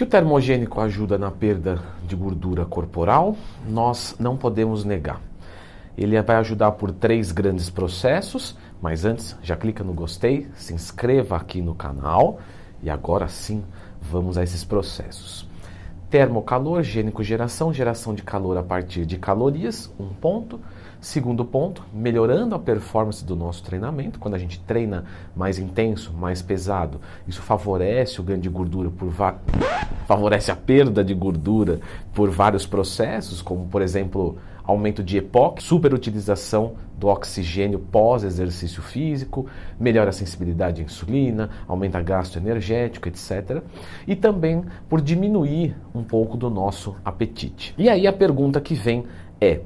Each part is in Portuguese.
Que o termogênico ajuda na perda de gordura corporal, nós não podemos negar. Ele vai ajudar por três grandes processos, mas antes já clica no gostei, se inscreva aqui no canal e agora sim vamos a esses processos. Termocalor, gênico geração, geração de calor a partir de calorias, um ponto. Segundo ponto, melhorando a performance do nosso treinamento. Quando a gente treina mais intenso, mais pesado, isso favorece o ganho de gordura por favorece a perda de gordura por vários processos, como por exemplo, aumento de EPOC, superutilização do oxigênio pós-exercício físico, melhora a sensibilidade à insulina, aumenta gasto energético, etc. E também por diminuir um pouco do nosso apetite. E aí a pergunta que vem é: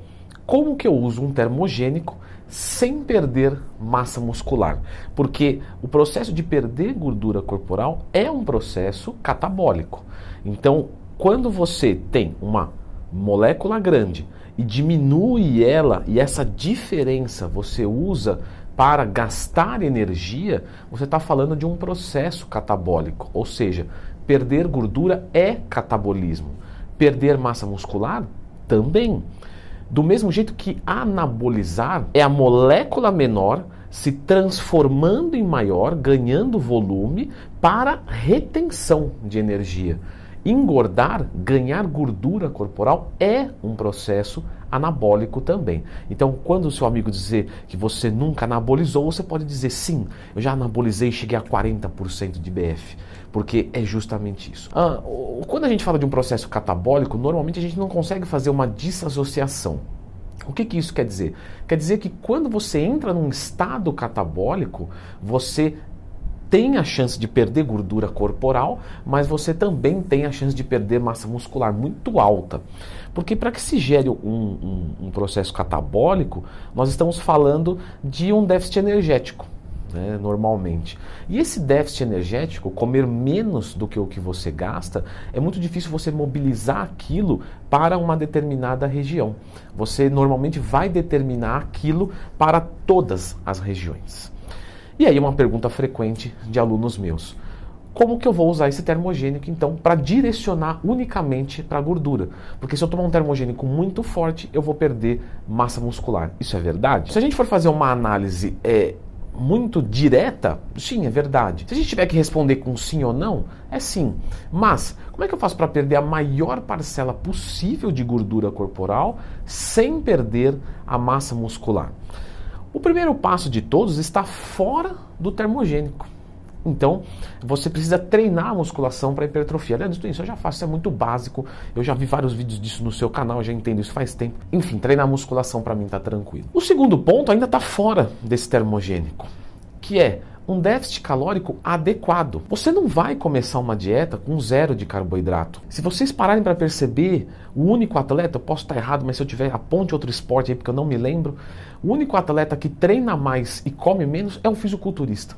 como que eu uso um termogênico sem perder massa muscular? Porque o processo de perder gordura corporal é um processo catabólico. Então, quando você tem uma molécula grande e diminui ela e essa diferença você usa para gastar energia, você está falando de um processo catabólico, ou seja, perder gordura é catabolismo, perder massa muscular também. Do mesmo jeito que anabolizar é a molécula menor se transformando em maior, ganhando volume para retenção de energia. Engordar, ganhar gordura corporal é um processo anabólico também. Então, quando o seu amigo dizer que você nunca anabolizou, você pode dizer sim, eu já anabolizei e cheguei a 40% de BF, porque é justamente isso. Ah, quando a gente fala de um processo catabólico, normalmente a gente não consegue fazer uma desassociação. O que, que isso quer dizer? Quer dizer que quando você entra num estado catabólico, você tem a chance de perder gordura corporal, mas você também tem a chance de perder massa muscular muito alta. Porque para que se gere um, um, um, processo catabólico, nós estamos falando de um déficit energético. Né, normalmente. E esse déficit energético, comer menos do que o que você gasta, é muito difícil você mobilizar aquilo para uma determinada região. Você normalmente vai determinar aquilo para todas as regiões. E aí uma pergunta frequente de alunos meus. Como que eu vou usar esse termogênico então para direcionar unicamente para a gordura? Porque se eu tomar um termogênico muito forte, eu vou perder massa muscular. Isso é verdade? Se a gente for fazer uma análise é, muito direta, sim, é verdade. Se a gente tiver que responder com sim ou não, é sim. Mas como é que eu faço para perder a maior parcela possível de gordura corporal sem perder a massa muscular? O primeiro passo de todos está fora do termogênico. Então, você precisa treinar a musculação para hipertrofia. Aliás, isso eu já faço, isso é muito básico. Eu já vi vários vídeos disso no seu canal, já entendo isso faz tempo. Enfim, treinar a musculação para mim está tranquilo. O segundo ponto ainda está fora desse termogênico, que é um déficit calórico adequado. Você não vai começar uma dieta com zero de carboidrato. Se vocês pararem para perceber, o único atleta, eu posso estar errado, mas se eu tiver aponte outro esporte aí porque eu não me lembro, o único atleta que treina mais e come menos é um fisiculturista.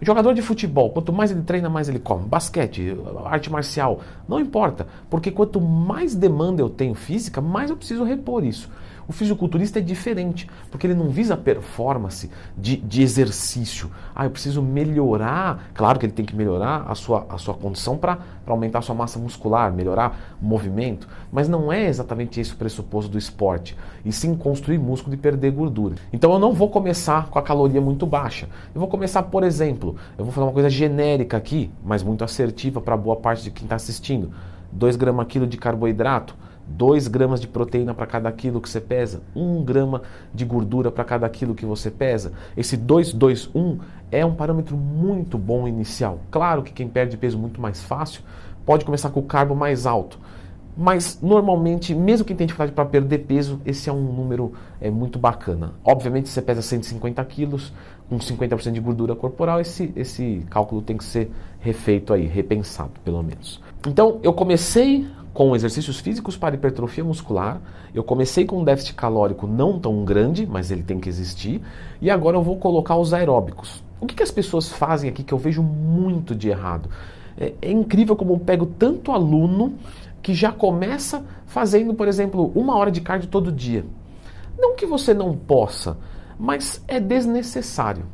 Jogador de futebol, quanto mais ele treina, mais ele come. Basquete, arte marcial, não importa, porque quanto mais demanda eu tenho física, mais eu preciso repor isso. O fisiculturista é diferente, porque ele não visa performance de, de exercício. Ah, eu preciso melhorar. Claro que ele tem que melhorar a sua, a sua condição para aumentar a sua massa muscular, melhorar o movimento. Mas não é exatamente esse o pressuposto do esporte. E sim construir músculo e perder gordura. Então eu não vou começar com a caloria muito baixa. Eu vou começar, por exemplo, eu vou falar uma coisa genérica aqui, mas muito assertiva para boa parte de quem está assistindo. 2 gramas quilo de carboidrato 2 gramas de proteína para cada quilo que você pesa, 1 grama de gordura para cada quilo que você pesa. Esse 2, 2, 1 é um parâmetro muito bom inicial. Claro que quem perde peso muito mais fácil pode começar com o carbo mais alto. Mas normalmente, mesmo quem tem dificuldade para perder peso, esse é um número é, muito bacana. Obviamente, se você pesa 150 quilos, com 50% de gordura corporal, esse, esse cálculo tem que ser refeito aí, repensado pelo menos. Então, eu comecei com exercícios físicos para hipertrofia muscular. Eu comecei com um déficit calórico não tão grande, mas ele tem que existir. E agora eu vou colocar os aeróbicos. O que, que as pessoas fazem aqui que eu vejo muito de errado? É, é incrível como eu pego tanto aluno que já começa fazendo, por exemplo, uma hora de cardio todo dia. Não que você não possa, mas é desnecessário.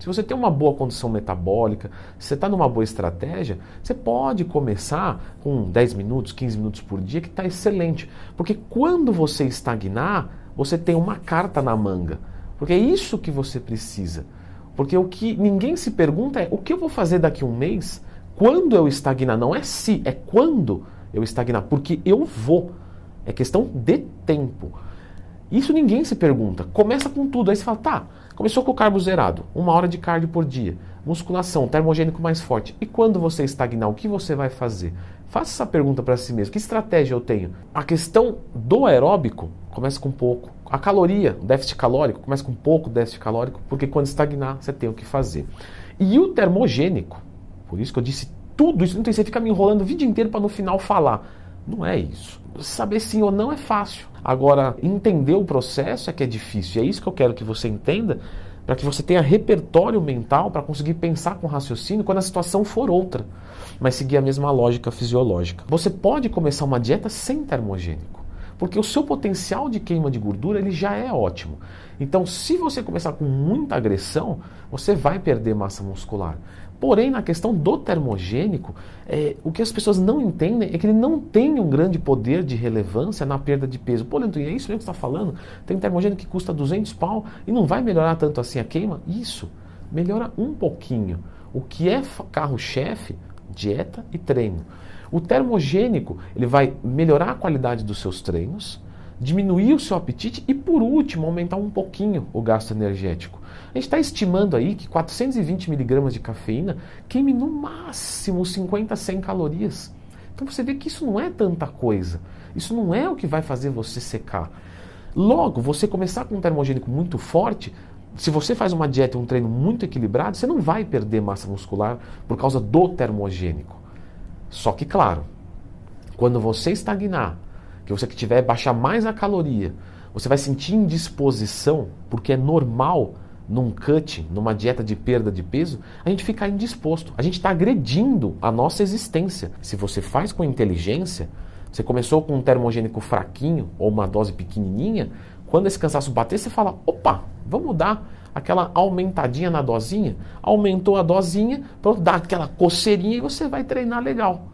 Se você tem uma boa condição metabólica, se você está numa boa estratégia, você pode começar com 10 minutos, 15 minutos por dia, que está excelente. Porque quando você estagnar, você tem uma carta na manga. Porque é isso que você precisa. Porque o que ninguém se pergunta é o que eu vou fazer daqui a um mês quando eu estagnar. Não é se, é quando eu estagnar. Porque eu vou. É questão de tempo. Isso ninguém se pergunta. Começa com tudo. Aí você fala, tá, começou com o carbo zerado, uma hora de cardio por dia, musculação, termogênico mais forte. E quando você estagnar, o que você vai fazer? Faça essa pergunta para si mesmo. Que estratégia eu tenho? A questão do aeróbico começa com pouco. A caloria, o déficit calórico, começa com pouco déficit calórico, porque quando estagnar, você tem o que fazer. E o termogênico, por isso que eu disse tudo isso, não tem você ficar me enrolando o vídeo inteiro para no final falar. Não é isso. Saber sim ou não é fácil. Agora, entender o processo é que é difícil. E é isso que eu quero que você entenda, para que você tenha repertório mental para conseguir pensar com raciocínio quando a situação for outra, mas seguir a mesma lógica fisiológica. Você pode começar uma dieta sem termogênico, porque o seu potencial de queima de gordura ele já é ótimo. Então, se você começar com muita agressão, você vai perder massa muscular. Porém, na questão do termogênico, é, o que as pessoas não entendem é que ele não tem um grande poder de relevância na perda de peso. Pô, Leandro, é isso mesmo que você está falando? Tem termogênico que custa 200 pau e não vai melhorar tanto assim a queima? Isso, melhora um pouquinho. O que é carro-chefe? Dieta e treino. O termogênico, ele vai melhorar a qualidade dos seus treinos, diminuir o seu apetite e, por último, aumentar um pouquinho o gasto energético. A gente está estimando aí que 420 miligramas de cafeína queime no máximo 50 a 100 calorias. Então você vê que isso não é tanta coisa. Isso não é o que vai fazer você secar. Logo, você começar com um termogênico muito forte, se você faz uma dieta e um treino muito equilibrado, você não vai perder massa muscular por causa do termogênico. Só que, claro, quando você estagnar, que você tiver baixar mais a caloria, você vai sentir indisposição, porque é normal num cut, numa dieta de perda de peso, a gente fica indisposto. A gente está agredindo a nossa existência. Se você faz com inteligência, você começou com um termogênico fraquinho ou uma dose pequenininha, quando esse cansaço bater, você fala: opa, vamos dar aquela aumentadinha na dosinha. Aumentou a dosinha, pronto, dá aquela coceirinha e você vai treinar legal.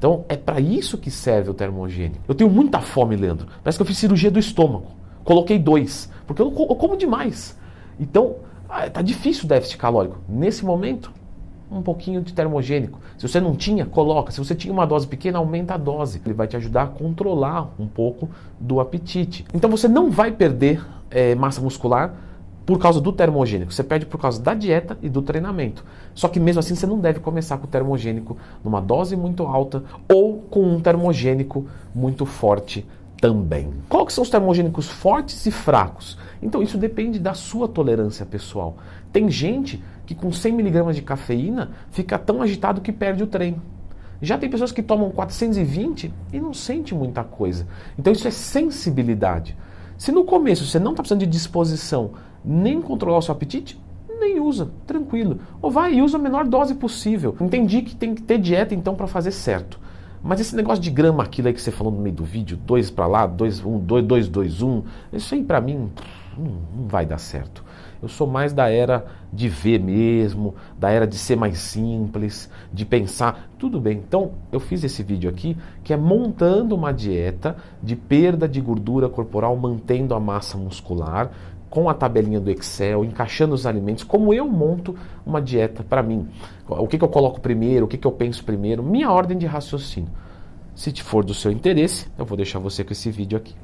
Então é para isso que serve o termogênico. Eu tenho muita fome, Leandro. Parece que eu fiz cirurgia do estômago. Coloquei dois, porque eu, eu como demais. Então, ah, difícil o déficit calórico. Nesse momento, um pouquinho de termogênico. Se você não tinha, coloca. Se você tinha uma dose pequena, aumenta a dose. Ele vai te ajudar a controlar um pouco do apetite. Então você não vai perder é, massa muscular por causa do termogênico. Você perde por causa da dieta e do treinamento. Só que mesmo assim você não deve começar com o termogênico numa dose muito alta ou com um termogênico muito forte também. Qual que são os termogênicos fortes e fracos? Então isso depende da sua tolerância pessoal. Tem gente que com 100 mg de cafeína fica tão agitado que perde o treino. Já tem pessoas que tomam 420 e não sente muita coisa. Então isso é sensibilidade. Se no começo você não está precisando de disposição nem controlar o seu apetite, nem usa, tranquilo. Ou vai e usa a menor dose possível. Entendi que tem que ter dieta então para fazer certo. Mas esse negócio de grama, aquilo aí que você falou no meio do vídeo, dois para lá, dois, um, dois, dois, dois, um, isso aí para mim não, não vai dar certo. Eu sou mais da era de ver mesmo, da era de ser mais simples, de pensar. Tudo bem, então eu fiz esse vídeo aqui que é montando uma dieta de perda de gordura corporal, mantendo a massa muscular, com a tabelinha do Excel, encaixando os alimentos, como eu monto uma dieta para mim. O que, que eu coloco primeiro, o que, que eu penso primeiro, minha ordem de raciocínio. Se for do seu interesse, eu vou deixar você com esse vídeo aqui.